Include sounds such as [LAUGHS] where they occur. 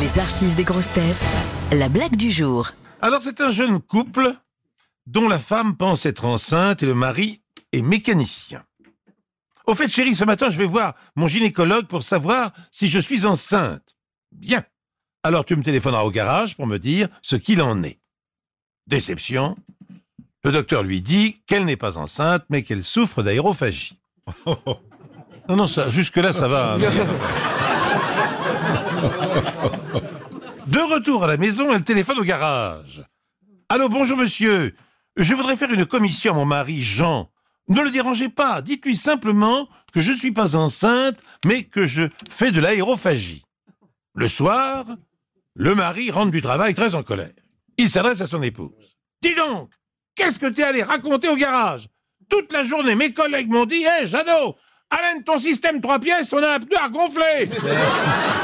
Les archives des grosses têtes. La blague du jour. Alors c'est un jeune couple dont la femme pense être enceinte et le mari est mécanicien. Au fait, chérie, ce matin, je vais voir mon gynécologue pour savoir si je suis enceinte. Bien. Alors tu me téléphoneras au garage pour me dire ce qu'il en est. Déception. Le docteur lui dit qu'elle n'est pas enceinte, mais qu'elle souffre d'aérophagie. [LAUGHS] Non, non, ça, jusque-là, ça va. [LAUGHS] De retour à la maison, elle téléphone au garage. Allô, bonjour monsieur. Je voudrais faire une commission à mon mari Jean. Ne le dérangez pas, dites-lui simplement que je ne suis pas enceinte, mais que je fais de l'aérophagie. Le soir, le mari rentre du travail très en colère. Il s'adresse à son épouse. Dis donc, qu'est-ce que t'es allé raconter au garage? Toute la journée, mes collègues m'ont dit Hé, Jeannot, amène ton système trois pièces, on a un pneu à gonfler [LAUGHS]